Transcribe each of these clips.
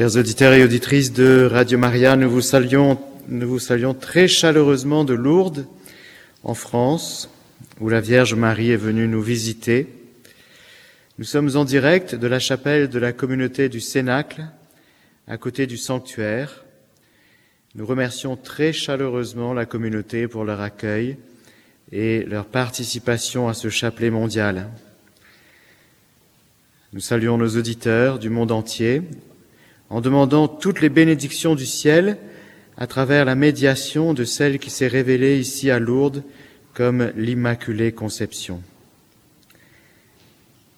Chers auditeurs et auditrices de Radio Maria, nous vous saluons, nous vous saluons très chaleureusement de Lourdes, en France, où la Vierge Marie est venue nous visiter. Nous sommes en direct de la chapelle de la communauté du Cénacle, à côté du sanctuaire. Nous remercions très chaleureusement la communauté pour leur accueil et leur participation à ce chapelet mondial. Nous saluons nos auditeurs du monde entier en demandant toutes les bénédictions du ciel à travers la médiation de celle qui s'est révélée ici à Lourdes comme l'Immaculée Conception.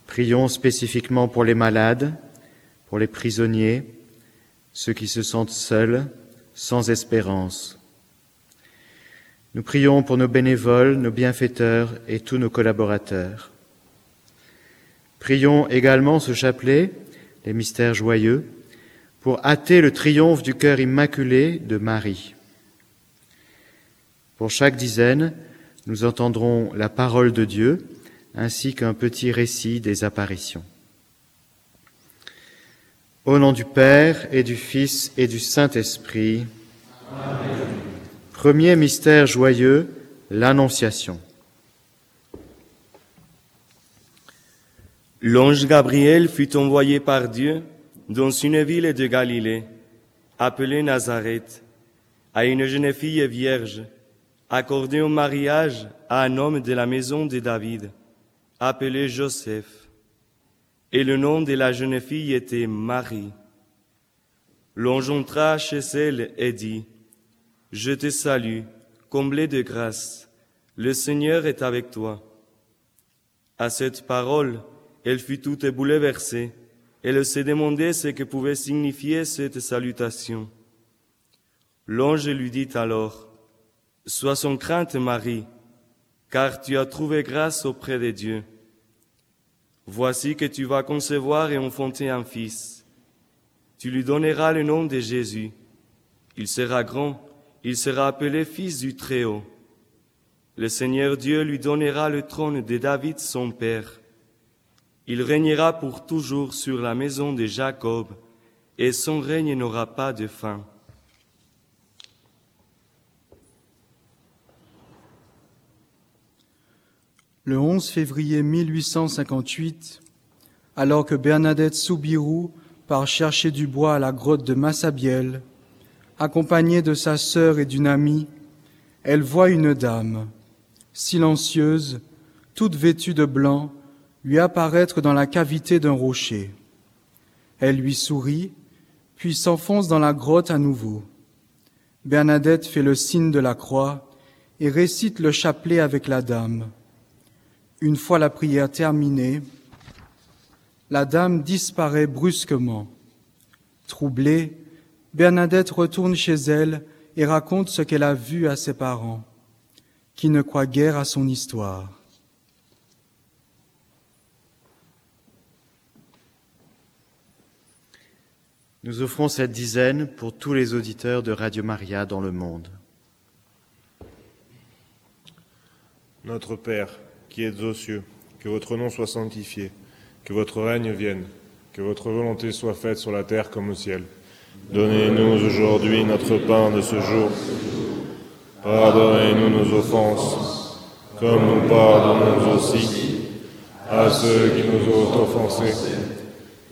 Prions spécifiquement pour les malades, pour les prisonniers, ceux qui se sentent seuls, sans espérance. Nous prions pour nos bénévoles, nos bienfaiteurs et tous nos collaborateurs. Prions également ce chapelet, les mystères joyeux, pour hâter le triomphe du cœur immaculé de Marie. Pour chaque dizaine, nous entendrons la parole de Dieu ainsi qu'un petit récit des apparitions. Au nom du Père et du Fils et du Saint-Esprit. Premier mystère joyeux, l'Annonciation. L'ange Gabriel fut envoyé par Dieu dans une ville de Galilée, appelée Nazareth, à une jeune fille vierge, accordée au mariage à un homme de la maison de David, appelé Joseph. Et le nom de la jeune fille était Marie. L'ange entra chez elle et dit, Je te salue, comblée de grâce, le Seigneur est avec toi. À cette parole, elle fut toute bouleversée elle se demandait ce que pouvait signifier cette salutation. L'ange lui dit alors, Sois sans crainte, Marie, car tu as trouvé grâce auprès de Dieu. Voici que tu vas concevoir et enfanter un fils. Tu lui donneras le nom de Jésus. Il sera grand, il sera appelé fils du Très-Haut. Le Seigneur Dieu lui donnera le trône de David son père il régnera pour toujours sur la maison de Jacob, et son règne n'aura pas de fin. Le 11 février 1858, alors que Bernadette Soubirou part chercher du bois à la grotte de Massabielle, accompagnée de sa sœur et d'une amie, elle voit une dame, silencieuse, toute vêtue de blanc, lui apparaître dans la cavité d'un rocher. Elle lui sourit, puis s'enfonce dans la grotte à nouveau. Bernadette fait le signe de la croix et récite le chapelet avec la dame. Une fois la prière terminée, la dame disparaît brusquement. Troublée, Bernadette retourne chez elle et raconte ce qu'elle a vu à ses parents, qui ne croient guère à son histoire. Nous offrons cette dizaine pour tous les auditeurs de Radio Maria dans le monde. Notre Père, qui êtes aux cieux, que votre nom soit sanctifié, que votre règne vienne, que votre volonté soit faite sur la terre comme au ciel. Donnez-nous aujourd'hui notre pain de ce jour. Pardonnez-nous nos offenses, comme nous pardonnons aussi à ceux qui nous ont offensés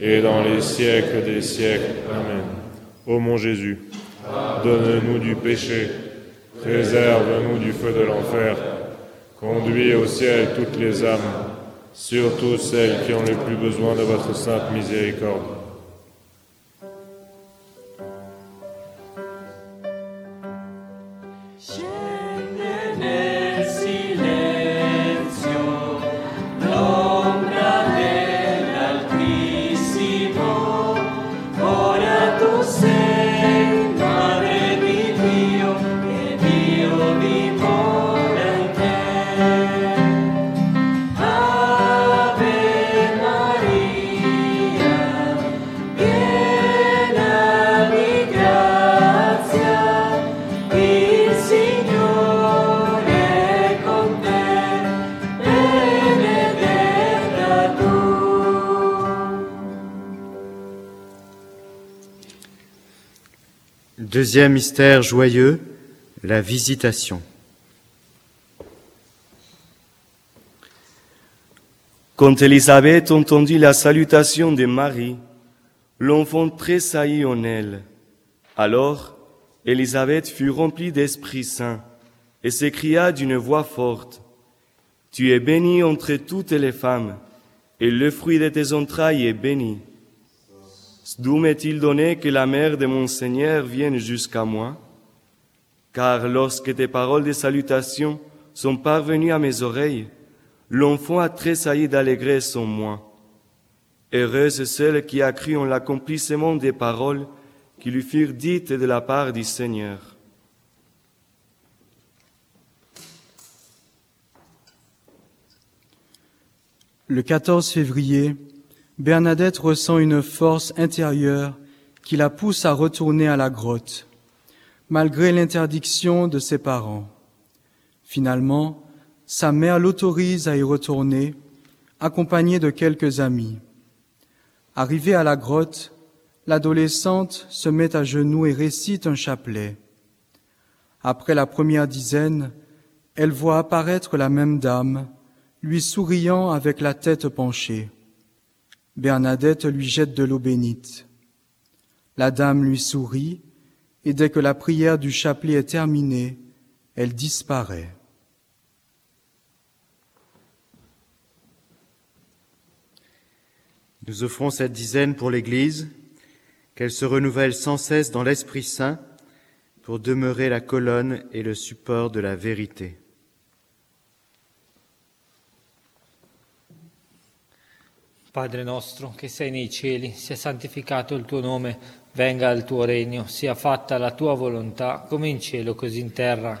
et dans les siècles des siècles. Amen. Ô mon Jésus, donne-nous du péché, préserve-nous du feu de l'enfer, conduis au ciel toutes les âmes, surtout celles qui ont le plus besoin de votre sainte miséricorde. Deuxième mystère joyeux, la visitation. Quand Élisabeth entendit la salutation de Marie, l'enfant tressaillit en elle. Alors, Élisabeth fut remplie d'Esprit Saint et s'écria d'une voix forte, Tu es bénie entre toutes les femmes, et le fruit de tes entrailles est béni. D'où m'est-il donné que la mère de mon Seigneur vienne jusqu'à moi? Car lorsque tes paroles de salutation sont parvenues à mes oreilles, l'enfant a tressailli d'allégresse en moi. Heureuse celle qui a cru en l'accomplissement des paroles qui lui furent dites de la part du Seigneur. Le 14 février, Bernadette ressent une force intérieure qui la pousse à retourner à la grotte, malgré l'interdiction de ses parents. Finalement, sa mère l'autorise à y retourner, accompagnée de quelques amis. Arrivée à la grotte, l'adolescente se met à genoux et récite un chapelet. Après la première dizaine, elle voit apparaître la même dame, lui souriant avec la tête penchée. Bernadette lui jette de l'eau bénite. La dame lui sourit, et dès que la prière du chapelet est terminée, elle disparaît. Nous offrons cette dizaine pour l'Église, qu'elle se renouvelle sans cesse dans l'Esprit Saint pour demeurer la colonne et le support de la vérité. Padre nostro che sei nei cieli, sia santificato il tuo nome, Venga il tuo regno, sia fatta la tua volontà, come in cielo così in terra.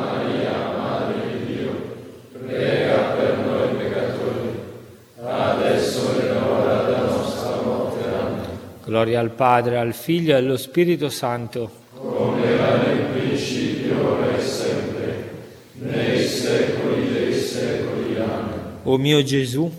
Gloria al Padre, al Figlio e allo Spirito Santo. Come era nel principio, ora e sempre, nei secoli dei secoli. Amen. O mio Gesù,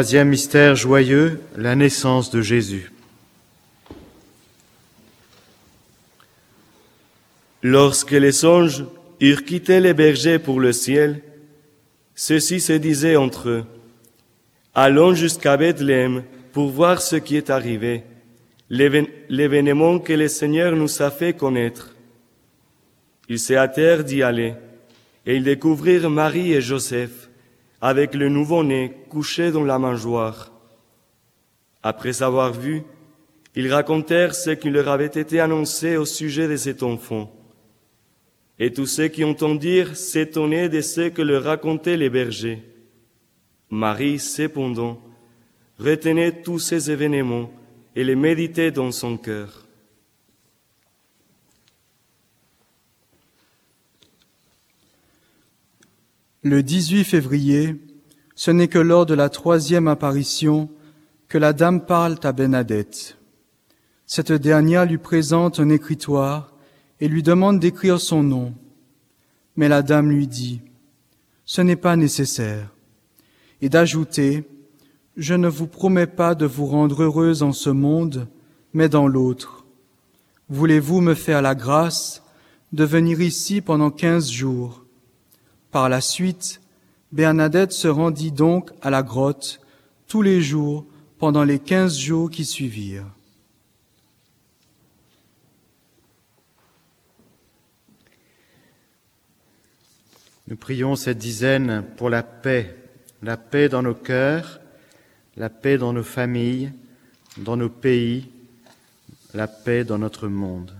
Troisième mystère joyeux, la naissance de Jésus. Lorsque les anges eurent quitté les bergers pour le ciel, ceux-ci se disaient entre eux, Allons jusqu'à Bethléem pour voir ce qui est arrivé, l'événement que le Seigneur nous a fait connaître. Ils se hâtèrent d'y aller, et ils découvrirent Marie et Joseph avec le nouveau-né couché dans la mangeoire. Après avoir vu, ils racontèrent ce qui leur avait été annoncé au sujet de cet enfant. Et tous ceux qui entendirent s'étonnaient de ce que leur racontaient les bergers. Marie, cependant, retenait tous ces événements et les méditait dans son cœur. Le 18 février, ce n'est que lors de la troisième apparition que la dame parle à Bernadette. Cette dernière lui présente un écritoire et lui demande d'écrire son nom. Mais la dame lui dit, Ce n'est pas nécessaire, et d'ajouter, Je ne vous promets pas de vous rendre heureuse en ce monde, mais dans l'autre. Voulez-vous me faire la grâce de venir ici pendant quinze jours? Par la suite, Bernadette se rendit donc à la grotte tous les jours pendant les quinze jours qui suivirent. Nous prions cette dizaine pour la paix, la paix dans nos cœurs, la paix dans nos familles, dans nos pays, la paix dans notre monde.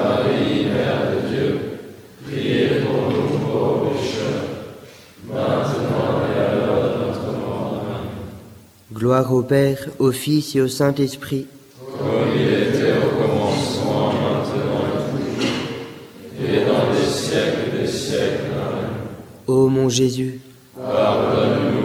Au Père, au Fils et au Saint-Esprit. Comme il était au commencement, maintenant et toujours, et dans les siècles des siècles. Amen. Ô mon Jésus, Pardonne-nous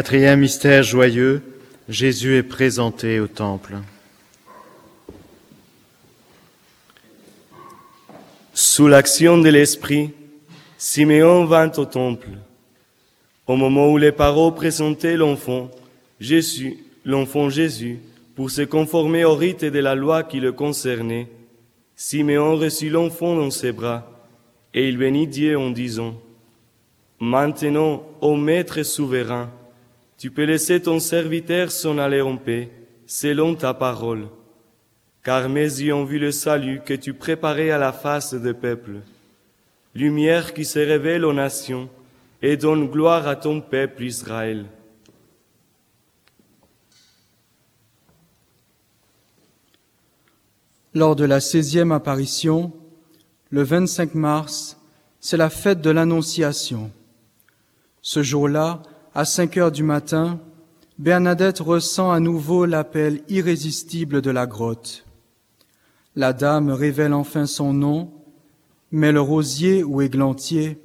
Quatrième mystère joyeux, Jésus est présenté au temple. Sous l'action de l'Esprit, Siméon vint au temple. Au moment où les parents présentaient l'enfant, Jésus, l'enfant Jésus, pour se conformer au rite de la loi qui le concernait, Siméon reçut l'enfant dans ses bras, et il bénit Dieu en disant, Maintenant, ô Maître souverain, tu peux laisser ton serviteur s'en aller en paix, selon ta parole car mes yeux ont vu le salut que tu préparais à la face des peuples, lumière qui se révèle aux nations et donne gloire à ton peuple Israël. Lors de la 16e apparition, le 25 mars, c'est la fête de l'Annonciation. Ce jour-là, à 5 heures du matin, Bernadette ressent à nouveau l'appel irrésistible de la grotte. La dame révèle enfin son nom, mais le rosier ou églantier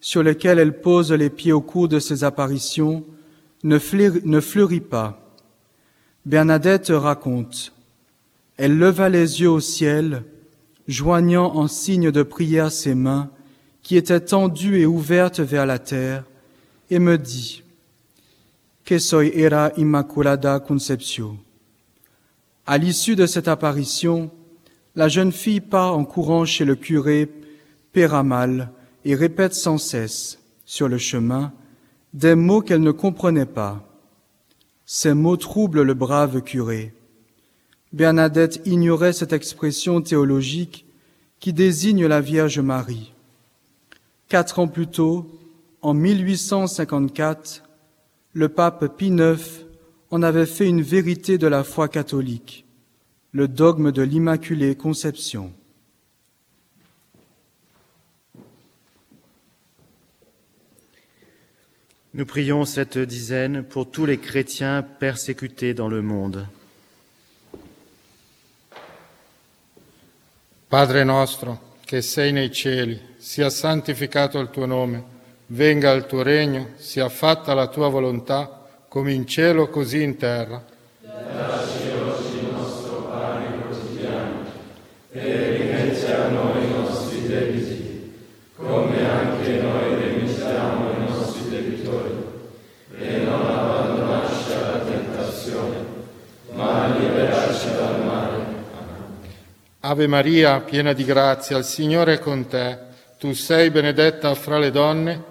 sur lequel elle pose les pieds au cours de ses apparitions ne, fleurit, ne fleurit pas. Bernadette raconte. Elle leva les yeux au ciel, joignant en signe de prière ses mains, qui étaient tendues et ouvertes vers la terre, et me dit, Que soy era immaculada conceptio. À l'issue de cette apparition, la jeune fille part en courant chez le curé Péramal et répète sans cesse, sur le chemin, des mots qu'elle ne comprenait pas. Ces mots troublent le brave curé. Bernadette ignorait cette expression théologique qui désigne la Vierge Marie. Quatre ans plus tôt, en 1854, le pape Pie IX en avait fait une vérité de la foi catholique, le dogme de l'Immaculée Conception. Nous prions cette dizaine pour tous les chrétiens persécutés dans le monde. Padre nostro, che sei nei cieli, sia santificato il tuo nome, venga il tuo regno, sia fatta la tua volontà, come in cielo così in terra. Dacci oggi il nostro pane quotidiano e rimetti a noi i nostri debiti, come anche noi rimettiamo i nostri debitori, e non abbandonarci alla tentazione, ma liberarci dal male. Ave Maria, piena di grazia, il Signore è con te. Tu sei benedetta fra le donne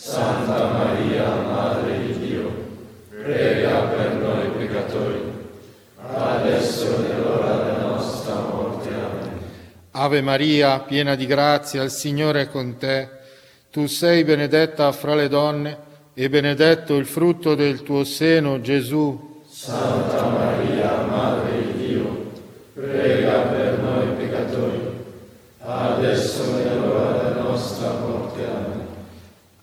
Santa Maria, Madre di Dio, prega per noi peccatori, adesso e nell'ora della nostra morte. Amen. Ave Maria, piena di grazia, il Signore è con te. Tu sei benedetta fra le donne e benedetto il frutto del tuo seno, Gesù. Santa Maria, Madre di Dio, prega per noi peccatori, adesso e nell'ora della nostra morte. Amen.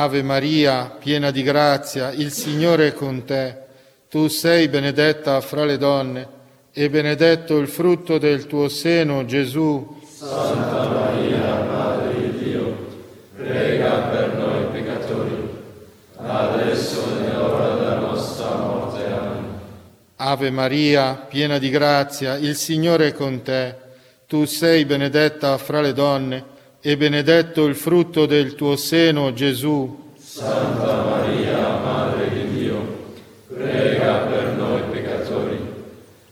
Ave Maria, piena di grazia, il Signore è con te. Tu sei benedetta fra le donne e benedetto il frutto del tuo seno, Gesù. Santa Maria, Madre di Dio, prega per noi peccatori, adesso e nell'ora della nostra morte. Amen. Ave Maria, piena di grazia, il Signore è con te. Tu sei benedetta fra le donne e benedetto il frutto del tuo seno, Gesù. Santa Maria, Madre di Dio, prega per noi peccatori,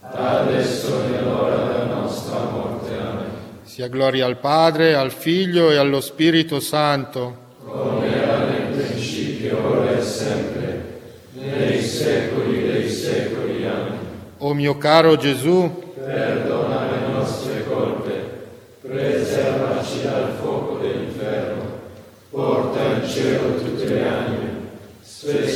adesso e nell'ora della nostra morte. Amen. Sia gloria al Padre, al Figlio e allo Spirito Santo. Come era nel principio, ora e sempre, nei secoli dei secoli. Amen. O mio caro Gesù, Perdona cielo tutte le anime, specialmente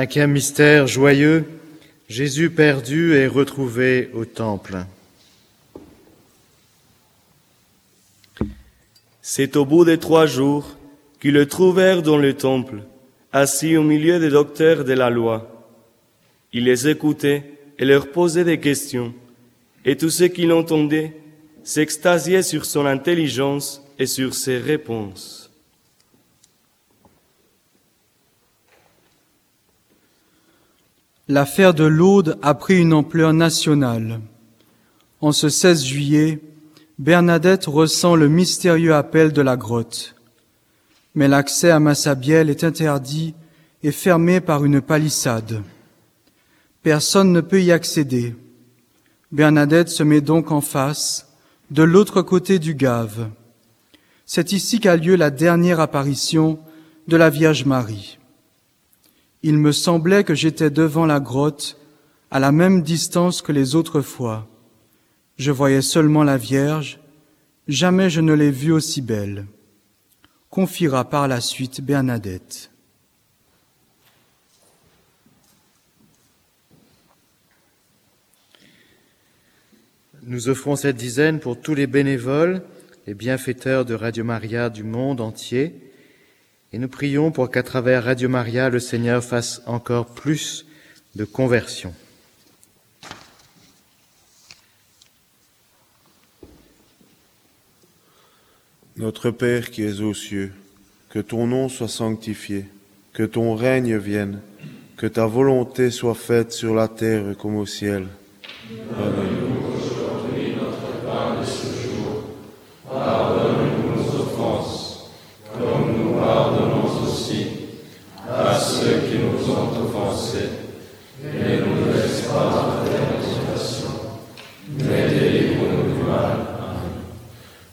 Cinquième mystère joyeux, Jésus perdu et retrouvé au temple. C'est au bout de trois jours qu'ils le trouvèrent dans le temple, assis au milieu des docteurs de la loi. Il les écoutait et leur posait des questions, et tous ceux qui l'entendaient s'extasiaient sur son intelligence et sur ses réponses. L'affaire de l'Aude a pris une ampleur nationale. En ce 16 juillet, Bernadette ressent le mystérieux appel de la grotte. Mais l'accès à Massabielle est interdit et fermé par une palissade. Personne ne peut y accéder. Bernadette se met donc en face, de l'autre côté du Gave. C'est ici qu'a lieu la dernière apparition de la Vierge Marie. Il me semblait que j'étais devant la grotte, à la même distance que les autres fois. Je voyais seulement la Vierge, jamais je ne l'ai vue aussi belle. Confiera par la suite Bernadette. Nous offrons cette dizaine pour tous les bénévoles, les bienfaiteurs de Radio Maria du monde entier, et nous prions pour qu'à travers Radio Maria, le Seigneur fasse encore plus de conversions. Notre Père qui es aux cieux, que ton nom soit sanctifié, que ton règne vienne, que ta volonté soit faite sur la terre comme au ciel. Donne-nous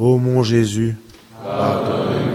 Ô mon Jésus, Pardonnez-nous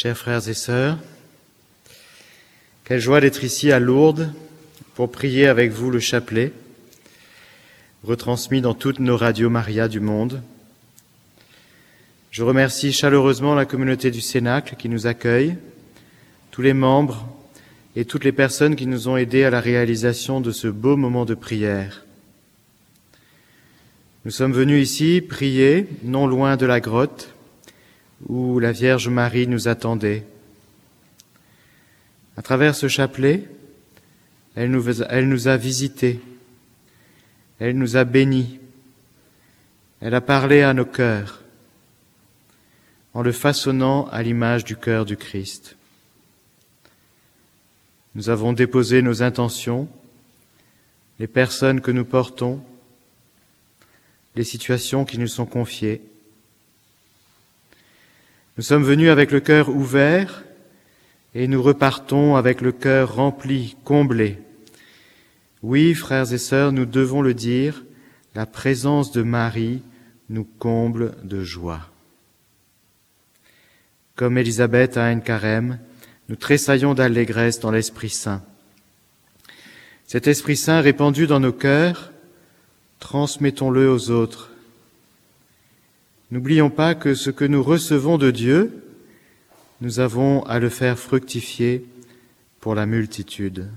Chers frères et sœurs, quelle joie d'être ici à Lourdes pour prier avec vous le chapelet, retransmis dans toutes nos radios Maria du monde. Je remercie chaleureusement la communauté du Cénacle qui nous accueille, tous les membres et toutes les personnes qui nous ont aidés à la réalisation de ce beau moment de prière. Nous sommes venus ici prier, non loin de la grotte, où la Vierge Marie nous attendait. À travers ce chapelet, elle nous, a visités, elle nous a bénis, elle a parlé à nos cœurs en le façonnant à l'image du cœur du Christ. Nous avons déposé nos intentions, les personnes que nous portons, les situations qui nous sont confiées. Nous sommes venus avec le cœur ouvert et nous repartons avec le cœur rempli, comblé. Oui, frères et sœurs, nous devons le dire, la présence de Marie nous comble de joie. Comme Élisabeth à un carême, nous tressaillons d'allégresse dans l'Esprit Saint. Cet Esprit Saint répandu dans nos cœurs transmettons-le aux autres. N'oublions pas que ce que nous recevons de Dieu, nous avons à le faire fructifier pour la multitude.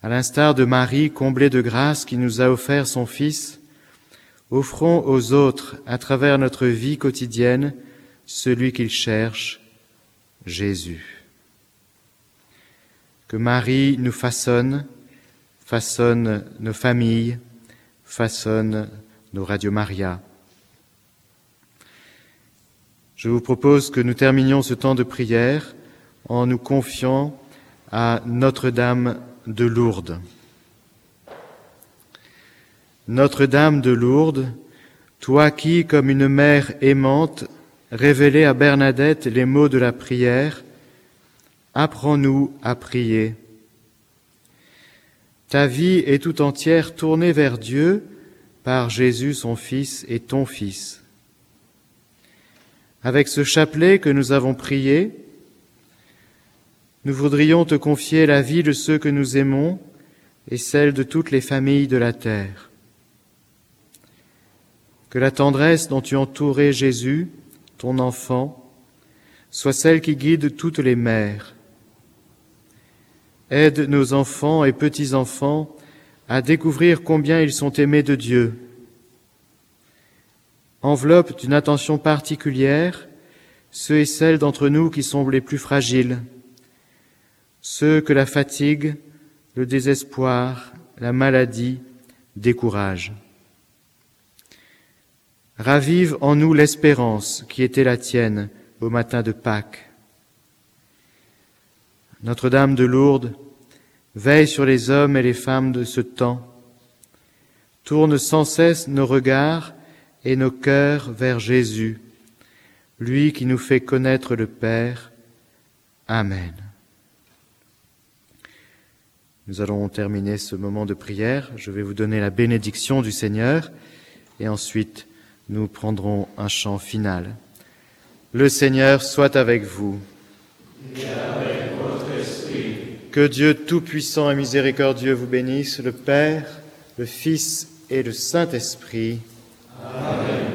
À l'instar de Marie, comblée de grâce, qui nous a offert son Fils, offrons aux autres, à travers notre vie quotidienne, celui qu'ils cherchent, Jésus. Que Marie nous façonne, façonne nos familles, façonne nos Radio Maria. Je vous propose que nous terminions ce temps de prière en nous confiant à Notre-Dame de Lourdes. Notre-Dame de Lourdes, toi qui, comme une mère aimante, révélais à Bernadette les mots de la prière, apprends-nous à prier. Ta vie est tout entière tournée vers Dieu par Jésus son Fils et ton Fils. Avec ce chapelet que nous avons prié, nous voudrions te confier la vie de ceux que nous aimons et celle de toutes les familles de la terre. Que la tendresse dont tu entourais Jésus, ton enfant, soit celle qui guide toutes les mères. Aide nos enfants et petits-enfants à découvrir combien ils sont aimés de Dieu. Enveloppe d'une attention particulière ceux et celles d'entre nous qui sont les plus fragiles, ceux que la fatigue, le désespoir, la maladie découragent. Ravive en nous l'espérance qui était la tienne au matin de Pâques. Notre-Dame de Lourdes, veille sur les hommes et les femmes de ce temps, tourne sans cesse nos regards et nos cœurs vers Jésus, lui qui nous fait connaître le Père. Amen. Nous allons terminer ce moment de prière. Je vais vous donner la bénédiction du Seigneur et ensuite nous prendrons un chant final. Le Seigneur soit avec vous. Que Dieu Tout-Puissant et Miséricordieux vous bénisse, le Père, le Fils et le Saint-Esprit. Amen.